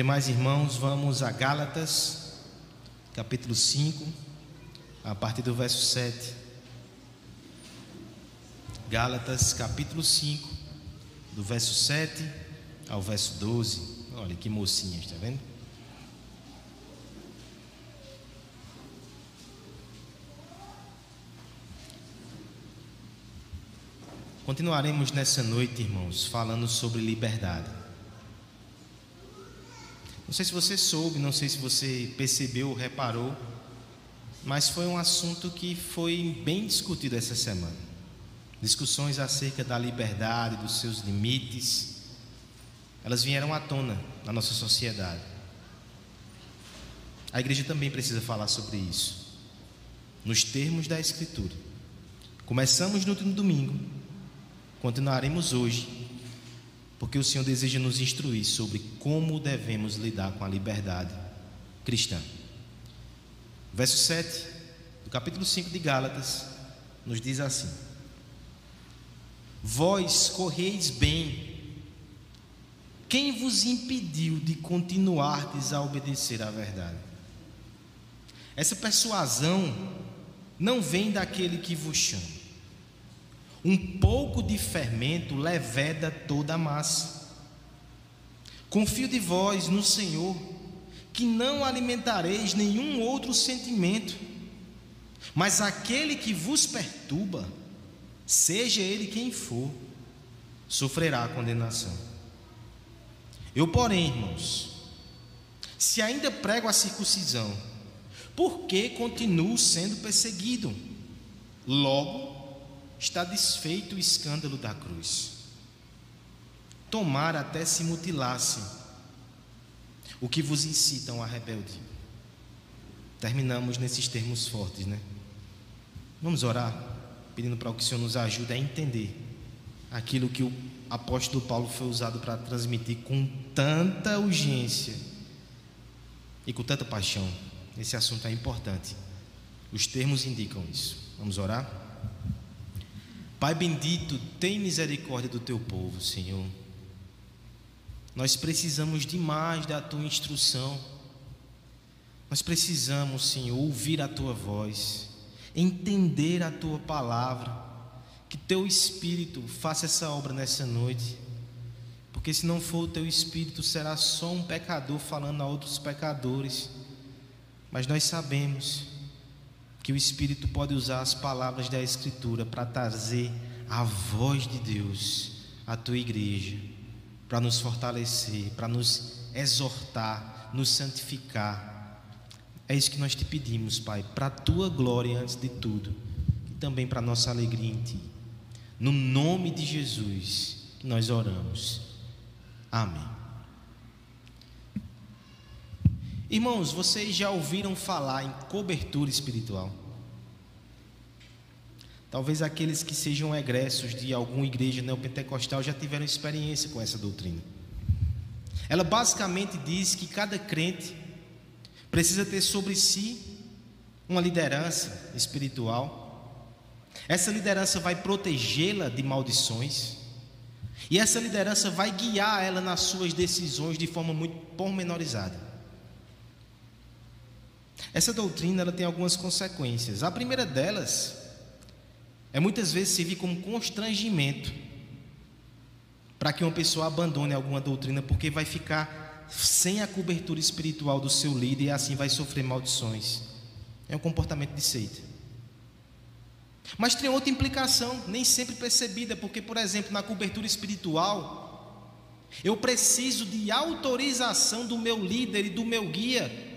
demais irmãos, vamos a Gálatas, capítulo 5, a partir do verso 7. Gálatas, capítulo 5, do verso 7 ao verso 12. Olha que mocinhas, está vendo? Continuaremos nessa noite, irmãos, falando sobre liberdade. Não sei se você soube, não sei se você percebeu ou reparou, mas foi um assunto que foi bem discutido essa semana. Discussões acerca da liberdade, dos seus limites, elas vieram à tona na nossa sociedade. A igreja também precisa falar sobre isso, nos termos da Escritura. Começamos no último domingo Continuaremos hoje, porque o Senhor deseja nos instruir sobre como devemos lidar com a liberdade cristã. Verso 7 do capítulo 5 de Gálatas nos diz assim: Vós correis bem, quem vos impediu de continuardes a obedecer à verdade? Essa persuasão não vem daquele que vos chama um pouco de fermento leveda toda a massa. Confio de vós no Senhor, que não alimentareis nenhum outro sentimento, mas aquele que vos perturba, seja ele quem for, sofrerá a condenação. Eu, porém, irmãos, se ainda prego a circuncisão, por que continuo sendo perseguido? Logo, está desfeito o escândalo da cruz. Tomar até se mutilasse o que vos incitam à rebeldia. Terminamos nesses termos fortes, né? Vamos orar, pedindo para que o Senhor nos ajude a entender aquilo que o apóstolo Paulo foi usado para transmitir com tanta urgência e com tanta paixão. Esse assunto é importante. Os termos indicam isso. Vamos orar? Pai bendito, tem misericórdia do teu povo, Senhor. Nós precisamos demais da tua instrução. Nós precisamos, Senhor, ouvir a tua voz, entender a tua palavra. Que teu espírito faça essa obra nessa noite. Porque se não for o teu espírito, será só um pecador falando a outros pecadores. Mas nós sabemos que o Espírito pode usar as palavras da Escritura para trazer a voz de Deus à tua igreja, para nos fortalecer, para nos exortar, nos santificar. É isso que nós te pedimos, Pai, para a tua glória antes de tudo, e também para a nossa alegria em ti. No nome de Jesus nós oramos. Amém. Irmãos, vocês já ouviram falar em cobertura espiritual? Talvez aqueles que sejam egressos de alguma igreja neopentecostal já tiveram experiência com essa doutrina. Ela basicamente diz que cada crente precisa ter sobre si uma liderança espiritual. Essa liderança vai protegê-la de maldições. E essa liderança vai guiar ela nas suas decisões de forma muito pormenorizada. Essa doutrina ela tem algumas consequências. A primeira delas é muitas vezes servir como constrangimento para que uma pessoa abandone alguma doutrina, porque vai ficar sem a cobertura espiritual do seu líder e assim vai sofrer maldições. É um comportamento de seita. Mas tem outra implicação, nem sempre percebida, porque, por exemplo, na cobertura espiritual, eu preciso de autorização do meu líder e do meu guia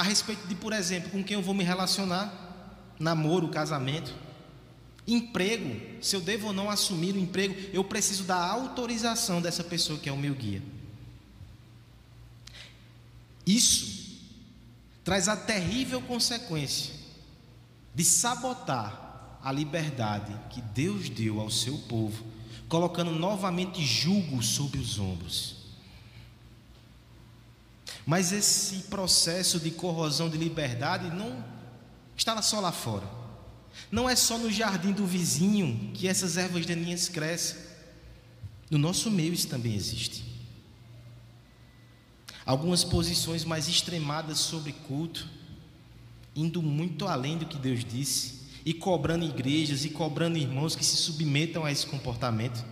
a respeito de, por exemplo, com quem eu vou me relacionar, namoro, casamento, emprego, se eu devo ou não assumir o emprego, eu preciso da autorização dessa pessoa que é o meu guia. Isso traz a terrível consequência de sabotar a liberdade que Deus deu ao seu povo, colocando novamente julgo sobre os ombros. Mas esse processo de corrosão de liberdade não está só lá fora. Não é só no jardim do vizinho que essas ervas daninhas crescem. No nosso meio isso também existe. algumas posições mais extremadas sobre culto, indo muito além do que Deus disse, e cobrando igrejas e cobrando irmãos que se submetam a esse comportamento.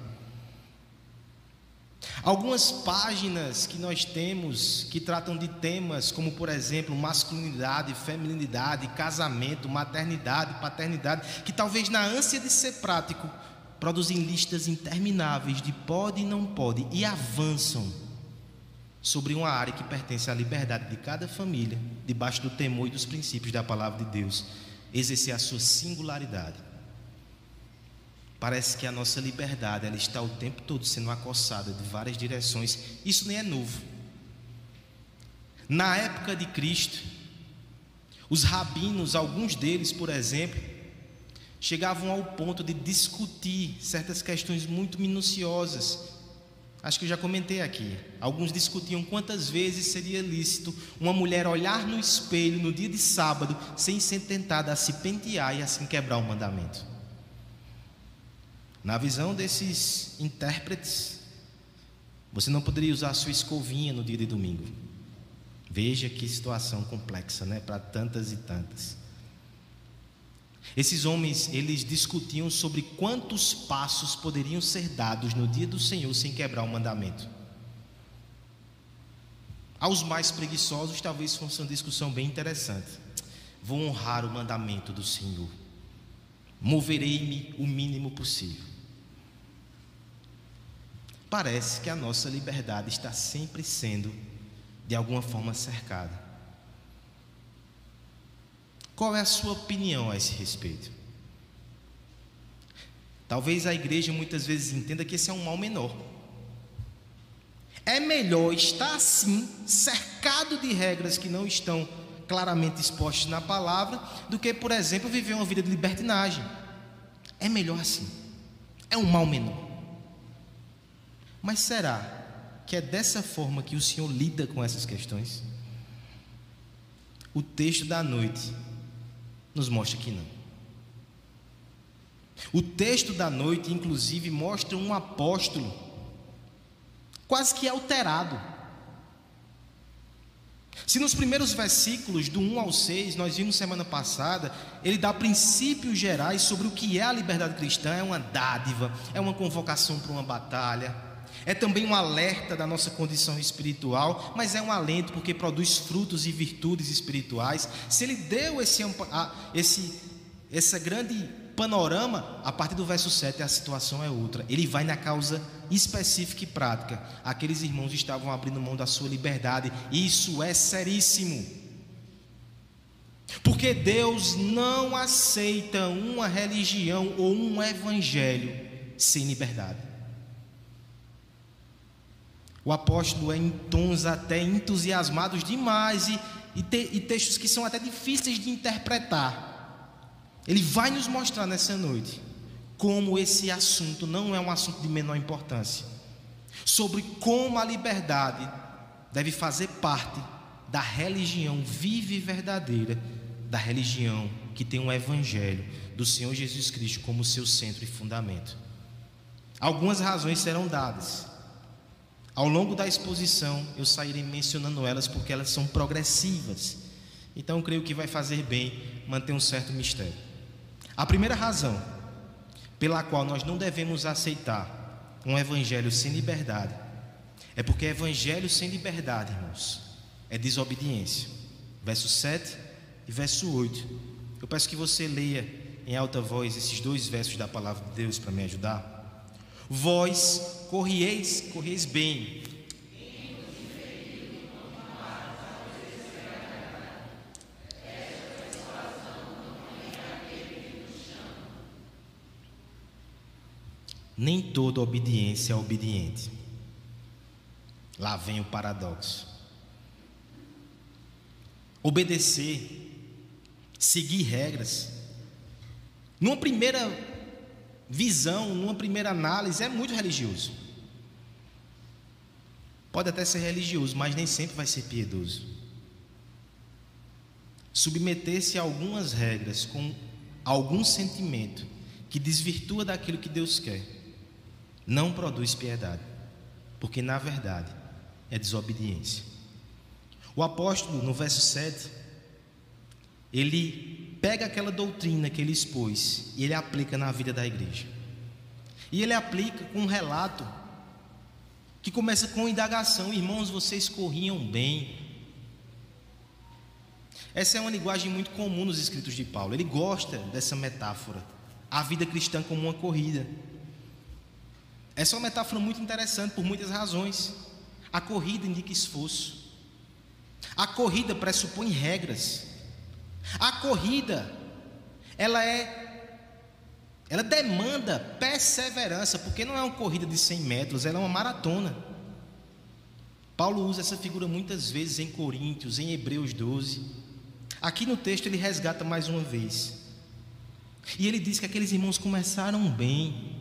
Algumas páginas que nós temos que tratam de temas como, por exemplo, masculinidade, feminilidade, casamento, maternidade, paternidade, que talvez na ânsia de ser prático produzem listas intermináveis de pode e não pode e avançam sobre uma área que pertence à liberdade de cada família, debaixo do temor e dos princípios da palavra de Deus, exercer a sua singularidade. Parece que a nossa liberdade ela está o tempo todo sendo acossada de várias direções. Isso nem é novo. Na época de Cristo, os rabinos, alguns deles, por exemplo, chegavam ao ponto de discutir certas questões muito minuciosas. Acho que eu já comentei aqui. Alguns discutiam quantas vezes seria lícito uma mulher olhar no espelho no dia de sábado sem ser tentada a se pentear e assim quebrar o mandamento. Na visão desses intérpretes, você não poderia usar a sua escovinha no dia de domingo. Veja que situação complexa, né, para tantas e tantas. Esses homens, eles discutiam sobre quantos passos poderiam ser dados no dia do Senhor sem quebrar o mandamento. Aos mais preguiçosos, talvez fosse uma discussão bem interessante. Vou honrar o mandamento do Senhor. Moverei-me o mínimo possível. Parece que a nossa liberdade está sempre sendo, de alguma forma, cercada. Qual é a sua opinião a esse respeito? Talvez a igreja muitas vezes entenda que esse é um mal menor. É melhor estar assim, cercado de regras que não estão claramente expostas na palavra, do que, por exemplo, viver uma vida de libertinagem. É melhor assim. É um mal menor. Mas será que é dessa forma que o Senhor lida com essas questões? O texto da noite nos mostra que não. O texto da noite, inclusive, mostra um apóstolo quase que alterado. Se nos primeiros versículos, do 1 ao 6, nós vimos semana passada, ele dá princípios gerais sobre o que é a liberdade cristã: é uma dádiva, é uma convocação para uma batalha, é também um alerta da nossa condição espiritual, mas é um alento porque produz frutos e virtudes espirituais. Se ele deu esse, esse essa grande panorama, a partir do verso 7 a situação é outra. Ele vai na causa específica e prática. Aqueles irmãos estavam abrindo mão da sua liberdade, isso é seríssimo. Porque Deus não aceita uma religião ou um evangelho sem liberdade. O apóstolo é em tons até entusiasmados demais e, e, te, e textos que são até difíceis de interpretar. Ele vai nos mostrar nessa noite como esse assunto não é um assunto de menor importância. Sobre como a liberdade deve fazer parte da religião viva e verdadeira, da religião que tem o um evangelho do Senhor Jesus Cristo como seu centro e fundamento. Algumas razões serão dadas. Ao longo da exposição, eu sairei mencionando elas porque elas são progressivas. Então, creio que vai fazer bem manter um certo mistério. A primeira razão pela qual nós não devemos aceitar um evangelho sem liberdade é porque evangelho sem liberdade, irmãos, é desobediência. Verso 7 e verso 8. Eu peço que você leia em alta voz esses dois versos da palavra de Deus para me ajudar. Vós corrieis, corrieis bem. Nem toda obediência é obediente. Lá vem o paradoxo. Obedecer, seguir regras, numa primeira visão, numa primeira análise, é muito religioso. Pode até ser religioso, mas nem sempre vai ser piedoso. Submeter-se a algumas regras com algum sentimento que desvirtua daquilo que Deus quer, não produz piedade, porque na verdade é desobediência. O apóstolo, no verso 7, ele pega aquela doutrina que ele expôs e ele aplica na vida da igreja. E ele aplica com um relato que começa com indagação: irmãos, vocês corriam bem. Essa é uma linguagem muito comum nos escritos de Paulo. Ele gosta dessa metáfora, a vida cristã como uma corrida. Essa é uma metáfora muito interessante por muitas razões. A corrida indica esforço. A corrida pressupõe regras. A corrida, ela é ela demanda perseverança, porque não é uma corrida de 100 metros, ela é uma maratona. Paulo usa essa figura muitas vezes em Coríntios, em Hebreus 12. Aqui no texto ele resgata mais uma vez. E ele diz que aqueles irmãos começaram bem,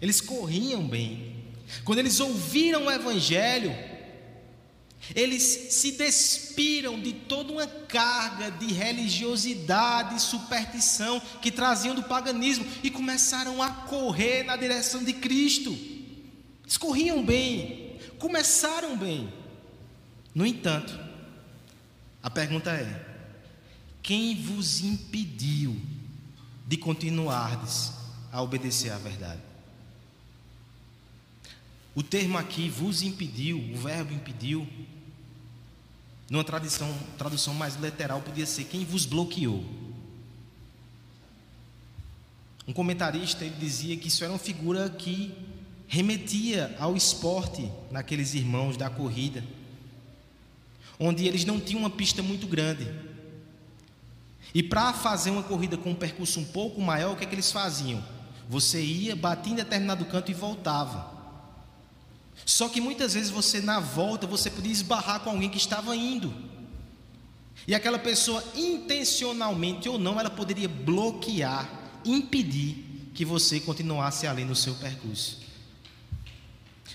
eles corriam bem. Quando eles ouviram o Evangelho, eles se despiram de toda uma carga de religiosidade e superstição que traziam do paganismo e começaram a correr na direção de Cristo. Eles corriam bem, começaram bem. No entanto, a pergunta é: quem vos impediu de continuardes a obedecer à verdade? O termo aqui, vos impediu, o verbo impediu, numa tradução, tradução mais literal, podia ser quem vos bloqueou. Um comentarista ele dizia que isso era uma figura que remetia ao esporte naqueles irmãos da corrida, onde eles não tinham uma pista muito grande. E para fazer uma corrida com um percurso um pouco maior, o que é que eles faziam? Você ia, batia em determinado canto e voltava. Só que muitas vezes você na volta você podia esbarrar com alguém que estava indo. E aquela pessoa intencionalmente ou não, ela poderia bloquear, impedir que você continuasse ali no seu percurso.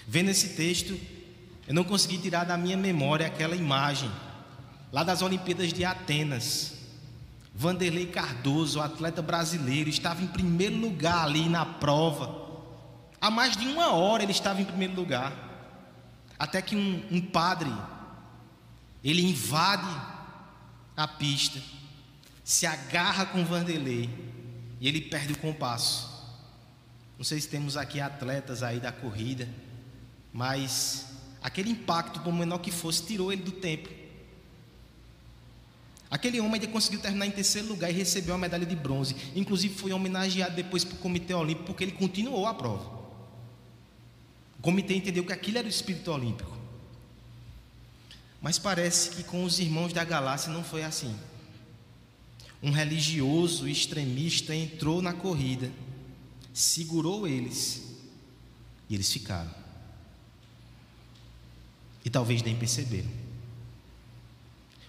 Vendo esse texto, eu não consegui tirar da minha memória aquela imagem lá das Olimpíadas de Atenas. Vanderlei Cardoso, atleta brasileiro, estava em primeiro lugar ali na prova. Há mais de uma hora ele estava em primeiro lugar. Até que um, um padre, ele invade a pista, se agarra com Vanderlei e ele perde o compasso. Não sei se temos aqui atletas aí da corrida, mas aquele impacto, por menor que fosse, tirou ele do tempo. Aquele homem ainda conseguiu terminar em terceiro lugar e recebeu a medalha de bronze. Inclusive foi homenageado depois para o Comitê Olímpico porque ele continuou a prova. O comitê entendeu que aquilo era o espírito olímpico. Mas parece que com os irmãos da galáxia não foi assim. Um religioso extremista entrou na corrida, segurou eles e eles ficaram. E talvez nem perceberam.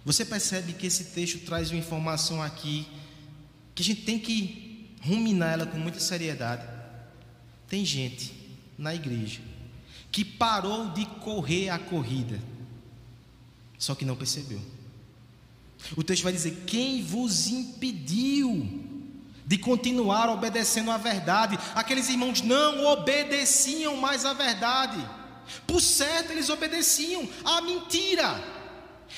Você percebe que esse texto traz uma informação aqui que a gente tem que ruminar ela com muita seriedade. Tem gente na igreja que parou de correr a corrida, só que não percebeu. O texto vai dizer: Quem vos impediu de continuar obedecendo à verdade? Aqueles irmãos não obedeciam mais à verdade, por certo, eles obedeciam à mentira.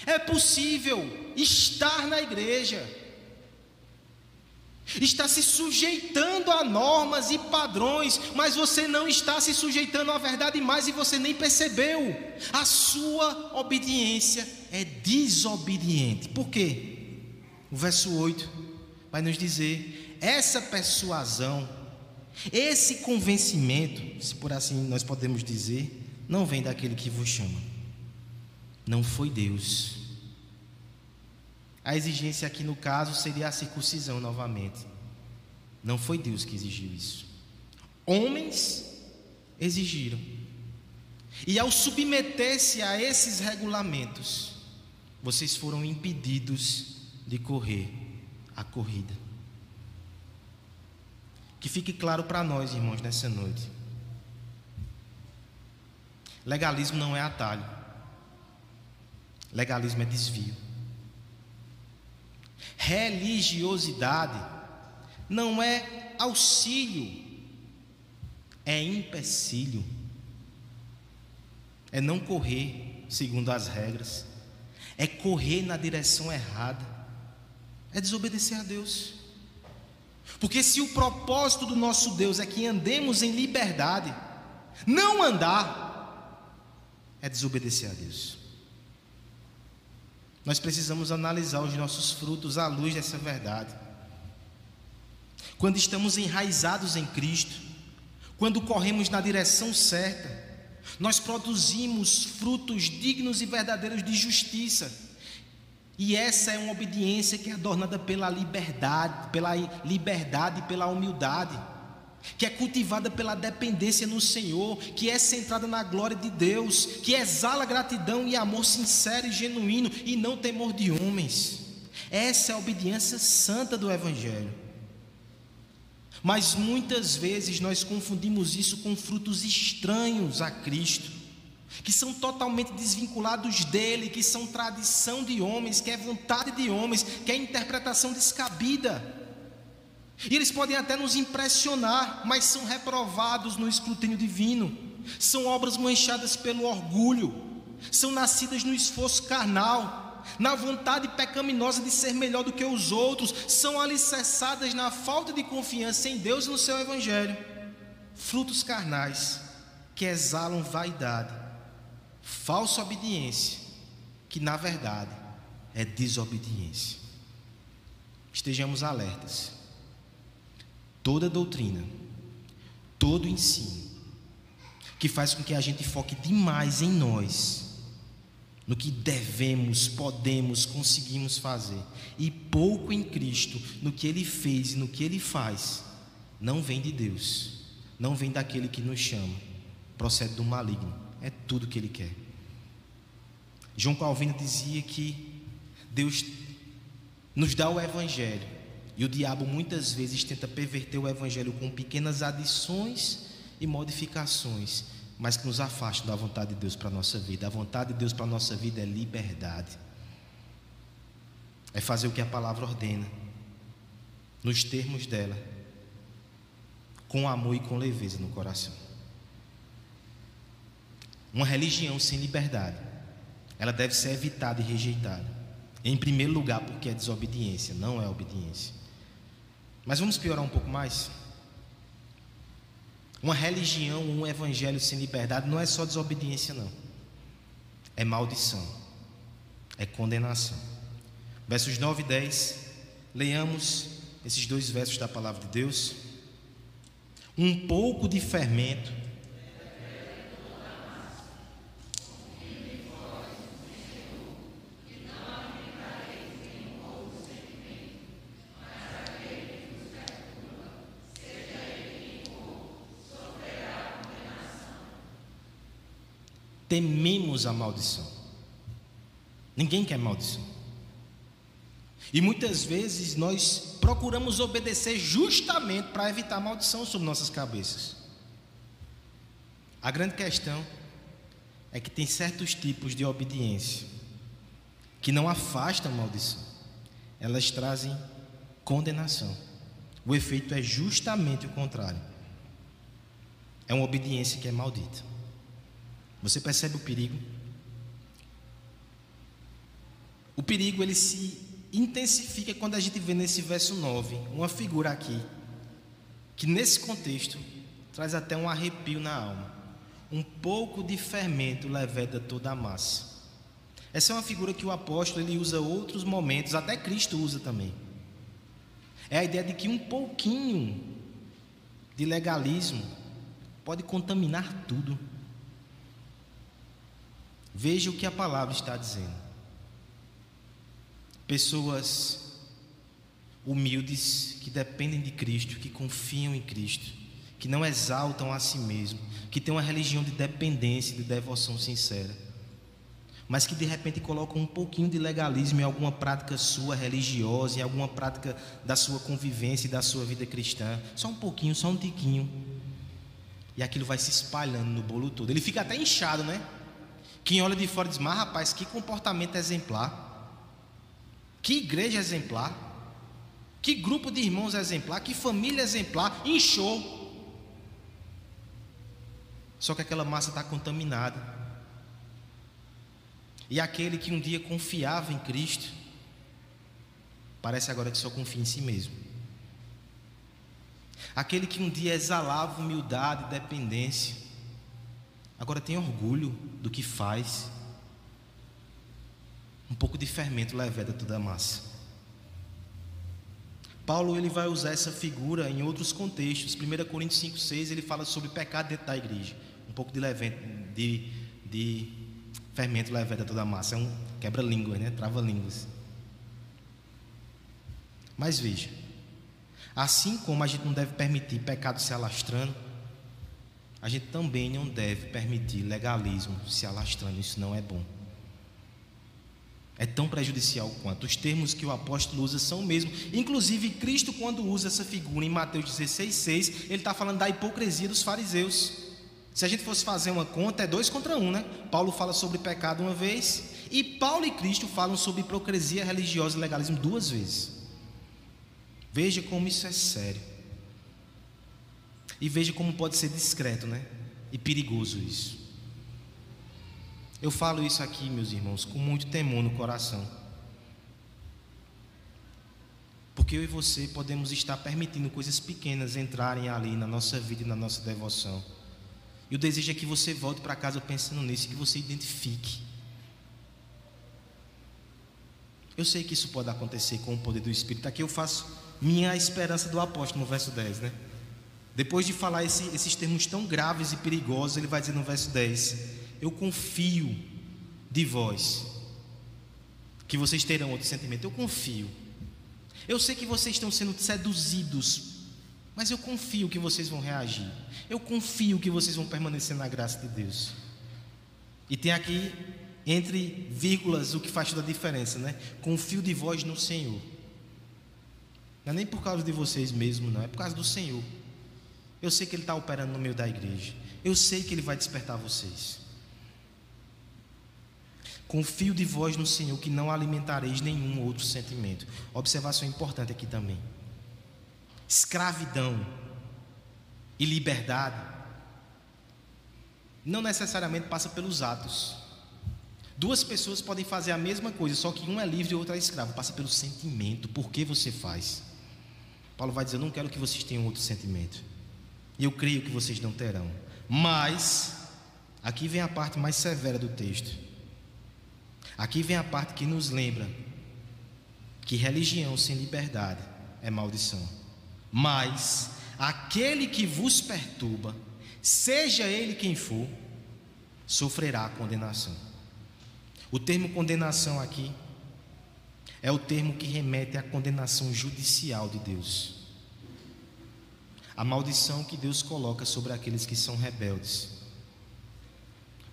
É possível estar na igreja, está se sujeitando a normas e padrões, mas você não está se sujeitando à verdade mais e você nem percebeu. A sua obediência é desobediente. Por quê? O verso 8 vai nos dizer: essa persuasão, esse convencimento, se por assim nós podemos dizer, não vem daquele que vos chama, não foi Deus a exigência aqui no caso seria a circuncisão novamente. Não foi Deus que exigiu isso. Homens exigiram. E ao submeter-se a esses regulamentos, vocês foram impedidos de correr a corrida. Que fique claro para nós, irmãos, nessa noite. Legalismo não é atalho. Legalismo é desvio. Religiosidade não é auxílio, é empecilho. É não correr segundo as regras. é correr na direção errada, é desobedecer a Deus. Porque se o propósito do nosso Deus é que andemos em liberdade, não andar é desobedecer a Deus. Nós precisamos analisar os nossos frutos à luz dessa verdade. Quando estamos enraizados em Cristo, quando corremos na direção certa, nós produzimos frutos dignos e verdadeiros de justiça. E essa é uma obediência que é adornada pela liberdade, pela liberdade e pela humildade, que é cultivada pela dependência no Senhor, que é centrada na glória de Deus, que exala gratidão e amor sincero e genuíno e não temor de homens. Essa é a obediência santa do Evangelho. Mas muitas vezes nós confundimos isso com frutos estranhos a Cristo que são totalmente desvinculados dele, que são tradição de homens, que é vontade de homens, que é interpretação descabida. E eles podem até nos impressionar, mas são reprovados no escrutínio divino. São obras manchadas pelo orgulho, são nascidas no esforço carnal, na vontade pecaminosa de ser melhor do que os outros, são alicerçadas na falta de confiança em Deus e no seu Evangelho. Frutos carnais que exalam vaidade falsa obediência, que na verdade é desobediência. Estejamos alertas. Toda doutrina, todo ensino, que faz com que a gente foque demais em nós, no que devemos, podemos, conseguimos fazer, e pouco em Cristo, no que Ele fez e no que Ele faz, não vem de Deus, não vem daquele que nos chama, procede do maligno é tudo que ele quer. João Calvino dizia que Deus nos dá o Evangelho e o diabo muitas vezes tenta perverter o Evangelho com pequenas adições e modificações, mas que nos afastam da vontade de Deus para a nossa vida. A vontade de Deus para a nossa vida é liberdade, é fazer o que a palavra ordena, nos termos dela, com amor e com leveza no coração. Uma religião sem liberdade, ela deve ser evitada e rejeitada. Em primeiro lugar, porque é desobediência, não é obediência. Mas vamos piorar um pouco mais? Uma religião, um evangelho sem liberdade não é só desobediência, não. É maldição, é condenação. Versos 9 e 10, leiamos esses dois versos da palavra de Deus. Um pouco de fermento tememos a maldição. Ninguém quer maldição. E muitas vezes nós procuramos obedecer justamente para evitar maldição sobre nossas cabeças. A grande questão é que tem certos tipos de obediência que não afastam maldição, elas trazem condenação. O efeito é justamente o contrário. É uma obediência que é maldita. Você percebe o perigo? O perigo ele se intensifica quando a gente vê nesse verso 9 uma figura aqui que nesse contexto traz até um arrepio na alma. Um pouco de fermento leveda toda a massa. Essa é uma figura que o apóstolo ele usa outros momentos, até Cristo usa também. É a ideia de que um pouquinho de legalismo pode contaminar tudo. Veja o que a palavra está dizendo. Pessoas humildes que dependem de Cristo, que confiam em Cristo, que não exaltam a si mesmo, que têm uma religião de dependência, de devoção sincera, mas que de repente colocam um pouquinho de legalismo em alguma prática sua religiosa, em alguma prática da sua convivência e da sua vida cristã, só um pouquinho, só um tiquinho, e aquilo vai se espalhando no bolo todo. Ele fica até inchado, né? Quem olha de fora diz: Mas rapaz, que comportamento exemplar, que igreja exemplar, que grupo de irmãos exemplar, que família exemplar, inchou. Só que aquela massa está contaminada. E aquele que um dia confiava em Cristo, parece agora que só confia em si mesmo. Aquele que um dia exalava humildade e dependência, agora tem orgulho do que faz. Um pouco de fermento leveda toda a massa. Paulo ele vai usar essa figura em outros contextos. 1 Coríntios 5,6 ele fala sobre pecado dentro da igreja. Um pouco de, levento, de, de fermento leveda toda a massa. É um quebra-línguas, né? Trava-línguas. Mas veja, assim como a gente não deve permitir pecado se alastrando, a gente também não deve permitir legalismo se alastrando. Isso não é bom é tão prejudicial quanto. Os termos que o apóstolo usa são o mesmo. Inclusive, Cristo, quando usa essa figura em Mateus 16,6, ele está falando da hipocrisia dos fariseus. Se a gente fosse fazer uma conta, é dois contra um, né? Paulo fala sobre pecado uma vez, e Paulo e Cristo falam sobre hipocrisia religiosa e legalismo duas vezes. Veja como isso é sério. E veja como pode ser discreto, né? E perigoso isso. Eu falo isso aqui, meus irmãos, com muito temor no coração. Porque eu e você podemos estar permitindo coisas pequenas entrarem ali na nossa vida e na nossa devoção. E o desejo é que você volte para casa pensando nisso que você identifique. Eu sei que isso pode acontecer com o poder do Espírito. Aqui eu faço minha esperança do apóstolo no verso 10, né? Depois de falar esse, esses termos tão graves e perigosos, ele vai dizer no verso 10: eu confio de vós, que vocês terão outro sentimento. Eu confio. Eu sei que vocês estão sendo seduzidos, mas eu confio que vocês vão reagir. Eu confio que vocês vão permanecer na graça de Deus. E tem aqui, entre vírgulas, o que faz toda a diferença, né? Confio de vós no Senhor. Não é nem por causa de vocês mesmos, não, é por causa do Senhor. Eu sei que Ele está operando no meio da igreja. Eu sei que Ele vai despertar vocês. Confio de vós no Senhor que não alimentareis nenhum outro sentimento. Observação importante aqui também. Escravidão e liberdade não necessariamente passa pelos atos. Duas pessoas podem fazer a mesma coisa, só que um é livre e o outro é escravo. Passa pelo sentimento, por que você faz. Paulo vai dizer: Eu não quero que vocês tenham outro sentimento. E eu creio que vocês não terão. Mas, aqui vem a parte mais severa do texto. Aqui vem a parte que nos lembra que religião sem liberdade é maldição. Mas aquele que vos perturba, seja ele quem for, sofrerá condenação. O termo condenação aqui é o termo que remete à condenação judicial de Deus. A maldição que Deus coloca sobre aqueles que são rebeldes.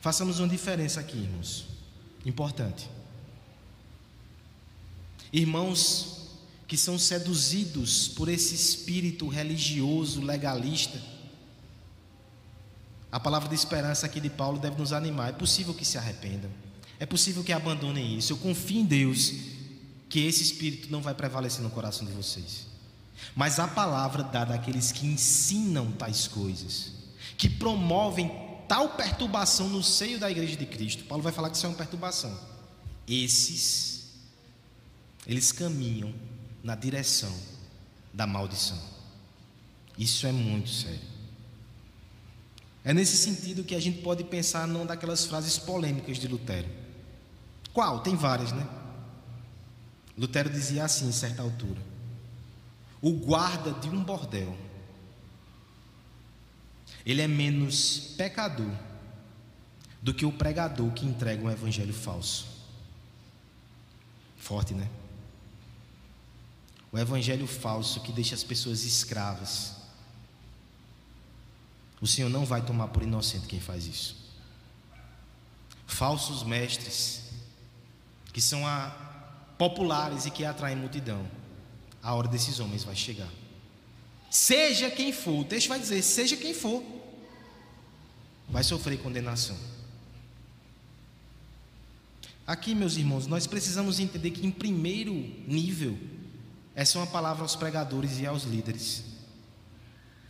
Façamos uma diferença aqui, irmãos. Importante. Irmãos que são seduzidos por esse espírito religioso, legalista. A palavra de esperança aqui de Paulo deve nos animar. É possível que se arrependam. É possível que abandonem isso. Eu confio em Deus que esse espírito não vai prevalecer no coração de vocês. Mas a palavra dada àqueles que ensinam tais coisas, que promovem tal perturbação no seio da igreja de Cristo, Paulo vai falar que isso é uma perturbação. Esses, eles caminham na direção da maldição. Isso é muito sério. É nesse sentido que a gente pode pensar numa daquelas frases polêmicas de Lutero. Qual? Tem várias, né? Lutero dizia assim, em certa altura: O guarda de um bordel ele é menos pecador do que o pregador que entrega um evangelho falso. Forte, né? O evangelho falso que deixa as pessoas escravas. O Senhor não vai tomar por inocente quem faz isso. Falsos mestres que são a, populares e que atraem multidão. A hora desses homens vai chegar. Seja quem for, o texto vai dizer: seja quem for, vai sofrer condenação. Aqui, meus irmãos, nós precisamos entender que, em primeiro nível, essa é uma palavra aos pregadores e aos líderes,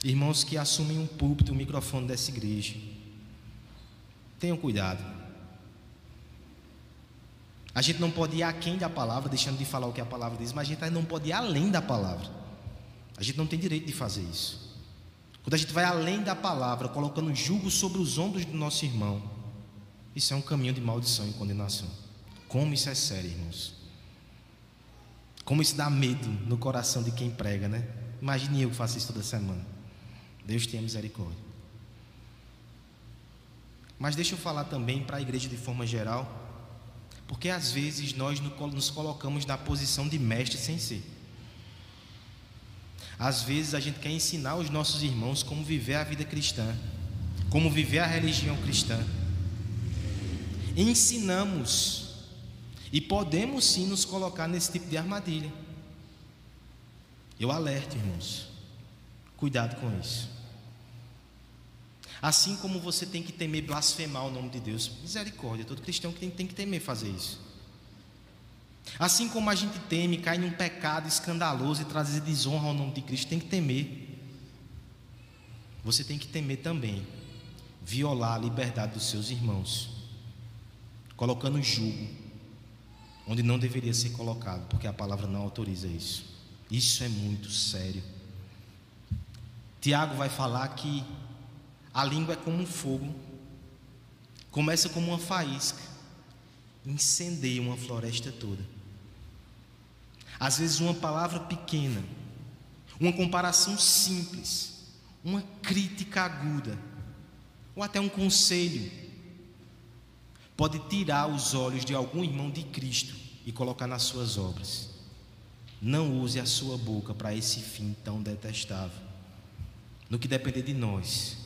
irmãos que assumem um púlpito, um microfone dessa igreja. Tenham cuidado. A gente não pode ir aquém da palavra, deixando de falar o que a palavra diz, mas a gente não pode ir além da palavra. A gente não tem direito de fazer isso. Quando a gente vai além da palavra, colocando julgo sobre os ombros do nosso irmão, isso é um caminho de maldição e condenação. Como isso é sério, irmãos. Como isso dá medo no coração de quem prega, né? Imagine eu que faço isso toda semana. Deus tenha misericórdia. Mas deixa eu falar também para a igreja de forma geral, porque às vezes nós nos colocamos na posição de mestre sem ser. Às vezes a gente quer ensinar os nossos irmãos como viver a vida cristã, como viver a religião cristã. Ensinamos e podemos sim nos colocar nesse tipo de armadilha. Eu alerto, irmãos. Cuidado com isso. Assim como você tem que temer blasfemar o nome de Deus, misericórdia, todo cristão tem, tem que temer fazer isso. Assim como a gente teme cair num pecado escandaloso e trazer desonra ao nome de Cristo, tem que temer. Você tem que temer também violar a liberdade dos seus irmãos, colocando julgo onde não deveria ser colocado, porque a palavra não autoriza isso. Isso é muito sério. Tiago vai falar que a língua é como um fogo, começa como uma faísca, incendeia uma floresta toda. Às vezes, uma palavra pequena, uma comparação simples, uma crítica aguda, ou até um conselho, pode tirar os olhos de algum irmão de Cristo e colocar nas suas obras. Não use a sua boca para esse fim tão detestável. No que depender de nós,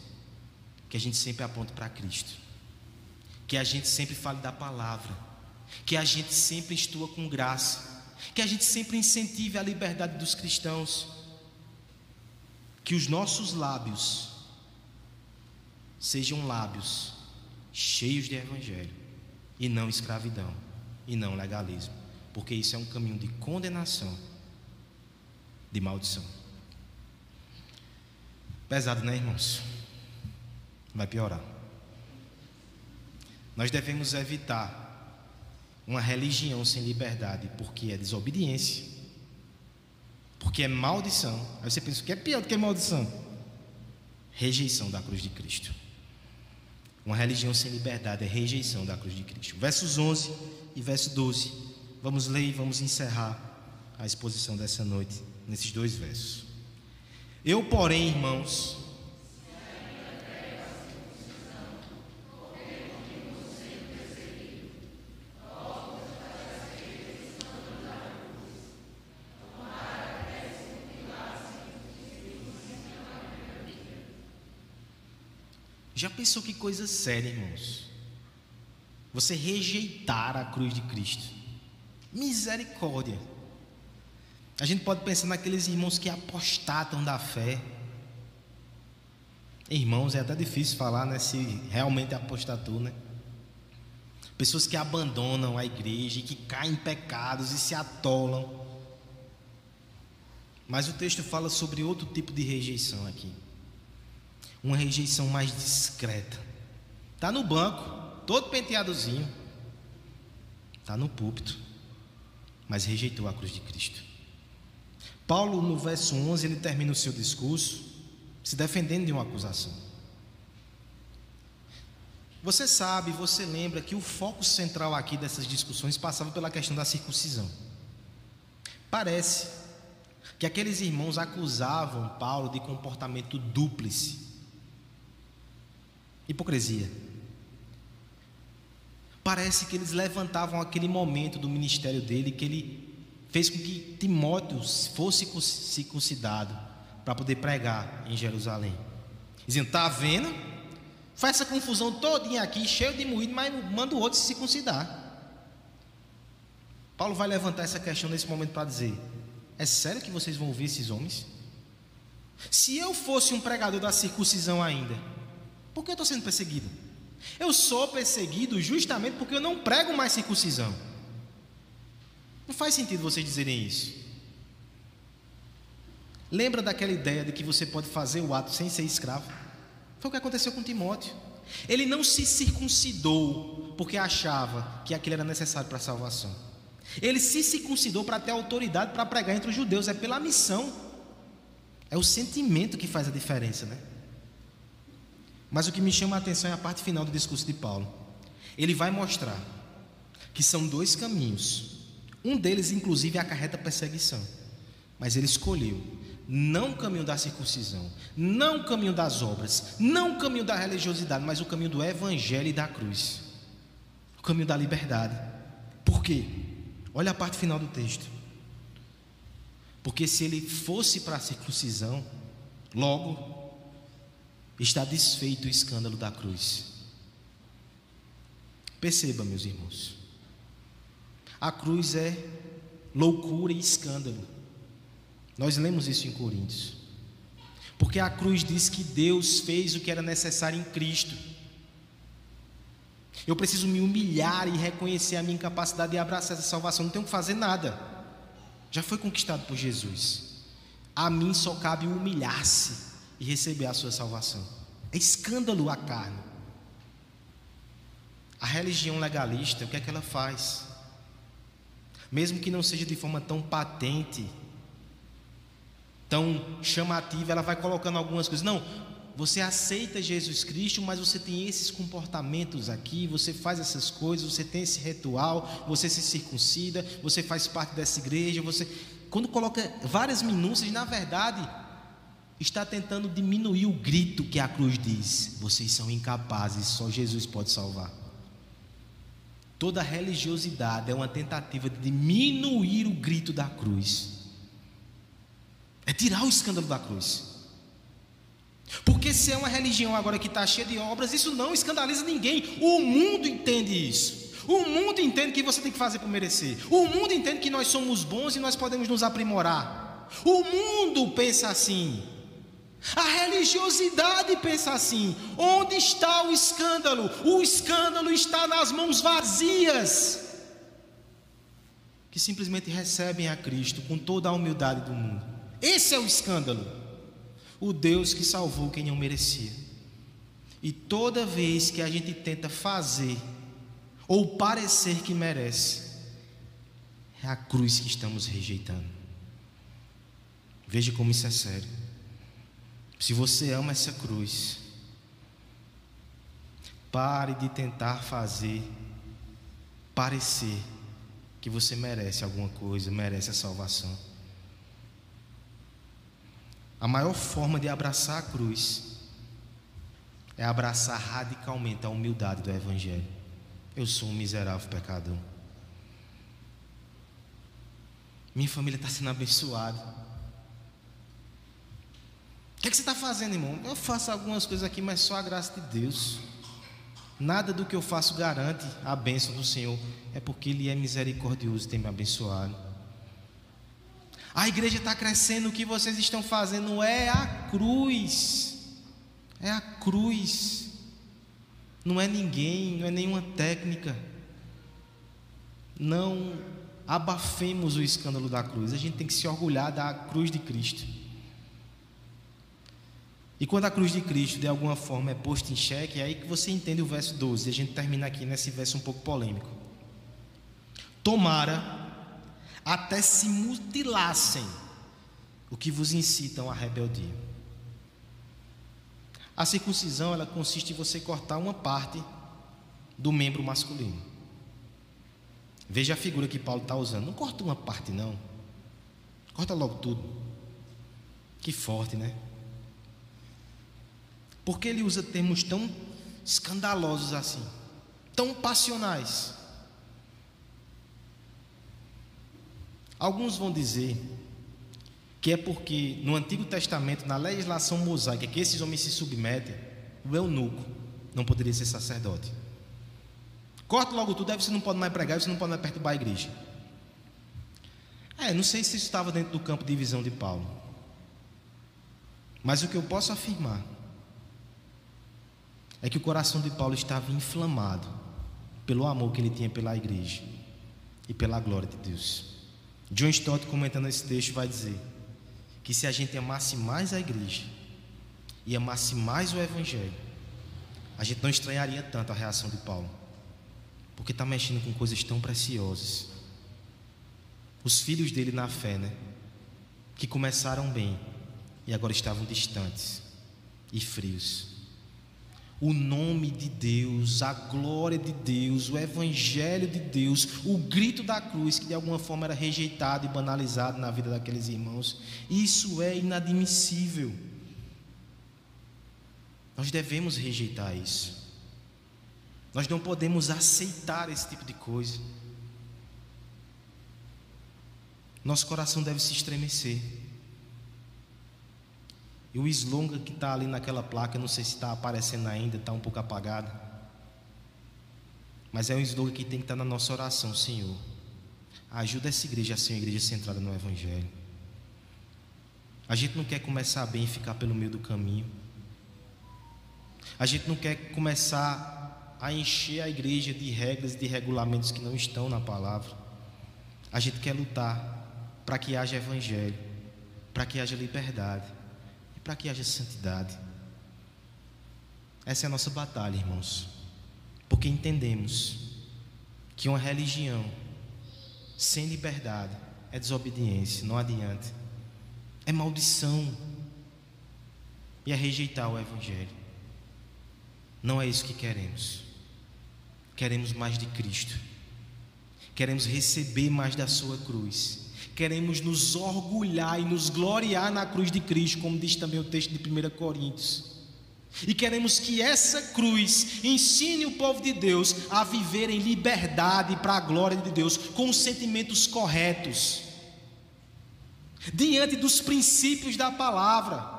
que a gente sempre aponte para Cristo, que a gente sempre fale da palavra, que a gente sempre estua com graça, que a gente sempre incentive a liberdade dos cristãos, que os nossos lábios sejam lábios cheios de evangelho e não escravidão e não legalismo, porque isso é um caminho de condenação, de maldição. Pesado, né, irmãos? Vai piorar. Nós devemos evitar uma religião sem liberdade, porque é desobediência, porque é maldição. Aí você pensa, o que é pior do que maldição? Rejeição da cruz de Cristo. Uma religião sem liberdade é rejeição da cruz de Cristo. Versos 11 e verso 12. Vamos ler e vamos encerrar a exposição dessa noite nesses dois versos. Eu, porém, irmãos, Já pensou que coisa séria, irmãos? Você rejeitar a cruz de Cristo. Misericórdia. A gente pode pensar naqueles irmãos que apostatam da fé. Irmãos, é até difícil falar, né? Se realmente apostatou, né? Pessoas que abandonam a igreja e que caem em pecados e se atolam. Mas o texto fala sobre outro tipo de rejeição aqui uma rejeição mais discreta. Está no banco, todo penteadozinho. Está no púlpito, mas rejeitou a cruz de Cristo. Paulo, no verso 11, ele termina o seu discurso se defendendo de uma acusação. Você sabe, você lembra que o foco central aqui dessas discussões passava pela questão da circuncisão. Parece que aqueles irmãos acusavam Paulo de comportamento dúplice Hipocrisia. Parece que eles levantavam aquele momento do ministério dele que ele fez com que Timóteo fosse circuncidado para poder pregar em Jerusalém. Dizendo: está vendo? Faz essa confusão todinha aqui, cheio de moído, mas manda o outro se circuncidar. Paulo vai levantar essa questão nesse momento para dizer: é sério que vocês vão ouvir esses homens? Se eu fosse um pregador da circuncisão ainda, por que eu estou sendo perseguido? Eu sou perseguido justamente porque eu não prego mais circuncisão. Não faz sentido vocês dizerem isso. Lembra daquela ideia de que você pode fazer o ato sem ser escravo? Foi o que aconteceu com Timóteo. Ele não se circuncidou porque achava que aquilo era necessário para a salvação. Ele se circuncidou para ter autoridade para pregar entre os judeus, é pela missão. É o sentimento que faz a diferença, né? Mas o que me chama a atenção é a parte final do discurso de Paulo. Ele vai mostrar que são dois caminhos. Um deles, inclusive, acarreta perseguição. Mas ele escolheu não o caminho da circuncisão, não o caminho das obras, não o caminho da religiosidade, mas o caminho do evangelho e da cruz. O caminho da liberdade. Por quê? Olha a parte final do texto. Porque se ele fosse para a circuncisão, logo está desfeito o escândalo da cruz. Perceba, meus irmãos. A cruz é loucura e escândalo. Nós lemos isso em Coríntios. Porque a cruz diz que Deus fez o que era necessário em Cristo. Eu preciso me humilhar e reconhecer a minha incapacidade de abraçar essa salvação. Não tenho que fazer nada. Já foi conquistado por Jesus. A mim só cabe humilhar-se e receber a sua salvação. É escândalo a carne. A religião legalista, o que é que ela faz? Mesmo que não seja de forma tão patente, tão chamativa, ela vai colocando algumas coisas. Não, você aceita Jesus Cristo, mas você tem esses comportamentos aqui, você faz essas coisas, você tem esse ritual, você se circuncida, você faz parte dessa igreja, você quando coloca várias minúcias, na verdade, está tentando diminuir o grito que a cruz diz: vocês são incapazes, só Jesus pode salvar. Toda religiosidade é uma tentativa de diminuir o grito da cruz. É tirar o escândalo da cruz. Porque se é uma religião agora que está cheia de obras, isso não escandaliza ninguém. O mundo entende isso. O mundo entende que você tem que fazer para merecer. O mundo entende que nós somos bons e nós podemos nos aprimorar. O mundo pensa assim. A religiosidade pensa assim: onde está o escândalo? O escândalo está nas mãos vazias, que simplesmente recebem a Cristo com toda a humildade do mundo. Esse é o escândalo. O Deus que salvou quem não merecia. E toda vez que a gente tenta fazer ou parecer que merece, é a cruz que estamos rejeitando. Veja como isso é sério. Se você ama essa cruz, pare de tentar fazer parecer que você merece alguma coisa, merece a salvação. A maior forma de abraçar a cruz é abraçar radicalmente a humildade do Evangelho. Eu sou um miserável pecador. Minha família está sendo abençoada. O que, é que você está fazendo, irmão? Eu faço algumas coisas aqui, mas só a graça de Deus. Nada do que eu faço garante a bênção do Senhor. É porque Ele é misericordioso e tem me abençoado. A igreja está crescendo, o que vocês estão fazendo é a cruz. É a cruz. Não é ninguém, não é nenhuma técnica. Não abafemos o escândalo da cruz. A gente tem que se orgulhar da cruz de Cristo. E quando a cruz de Cristo de alguma forma é posta em xeque, é aí que você entende o verso 12. E a gente termina aqui nesse verso um pouco polêmico. Tomara até se mutilassem, o que vos incitam à rebeldia. A circuncisão ela consiste em você cortar uma parte do membro masculino. Veja a figura que Paulo está usando. Não corta uma parte, não. Corta logo tudo. Que forte, né? Porque ele usa termos tão escandalosos assim, tão passionais. Alguns vão dizer que é porque no Antigo Testamento, na legislação mosaica que esses homens se submetem, o eunuco não poderia ser sacerdote. Corta logo tudo, aí você não pode mais pregar, você não pode mais perturbar a igreja. É, não sei se isso estava dentro do campo de visão de Paulo. Mas o que eu posso afirmar é que o coração de Paulo estava inflamado pelo amor que ele tinha pela igreja e pela glória de Deus. John Stott, comentando esse texto, vai dizer que se a gente amasse mais a igreja e amasse mais o Evangelho, a gente não estranharia tanto a reação de Paulo, porque está mexendo com coisas tão preciosas. Os filhos dele na fé, né? Que começaram bem e agora estavam distantes e frios. O nome de Deus, a glória de Deus, o Evangelho de Deus, o grito da cruz, que de alguma forma era rejeitado e banalizado na vida daqueles irmãos, isso é inadmissível. Nós devemos rejeitar isso. Nós não podemos aceitar esse tipo de coisa. Nosso coração deve se estremecer. E o slogan que está ali naquela placa, não sei se está aparecendo ainda, está um pouco apagado. Mas é um slogan que tem que estar tá na nossa oração, Senhor. Ajuda essa igreja a ser uma igreja centrada no Evangelho. A gente não quer começar bem e ficar pelo meio do caminho. A gente não quer começar a encher a igreja de regras e de regulamentos que não estão na palavra. A gente quer lutar para que haja evangelho, para que haja liberdade para que haja santidade. Essa é a nossa batalha, irmãos. Porque entendemos que uma religião sem liberdade é desobediência, não adianta. É maldição. E é rejeitar o evangelho. Não é isso que queremos. Queremos mais de Cristo. Queremos receber mais da Sua cruz. Queremos nos orgulhar e nos gloriar na cruz de Cristo, como diz também o texto de 1 Coríntios. E queremos que essa cruz ensine o povo de Deus a viver em liberdade para a glória de Deus, com os sentimentos corretos, diante dos princípios da palavra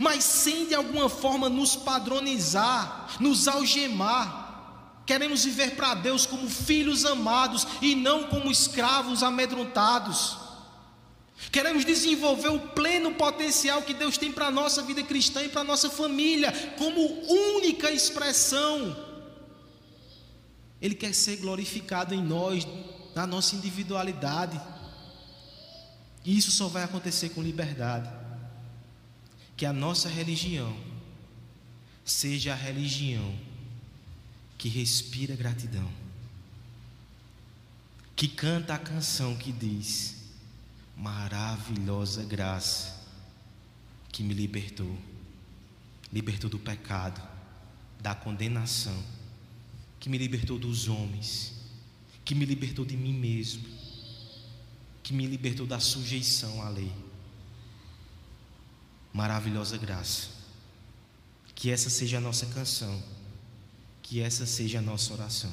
mas sem de alguma forma nos padronizar, nos algemar. Queremos viver para Deus como filhos amados e não como escravos amedrontados. Queremos desenvolver o pleno potencial que Deus tem para a nossa vida cristã e para a nossa família, como única expressão. Ele quer ser glorificado em nós, na nossa individualidade. E isso só vai acontecer com liberdade que a nossa religião seja a religião que respira gratidão, que canta a canção que diz: maravilhosa graça que me libertou, libertou do pecado, da condenação, que me libertou dos homens, que me libertou de mim mesmo, que me libertou da sujeição à lei maravilhosa graça. Que essa seja a nossa canção, que essa seja a nossa oração.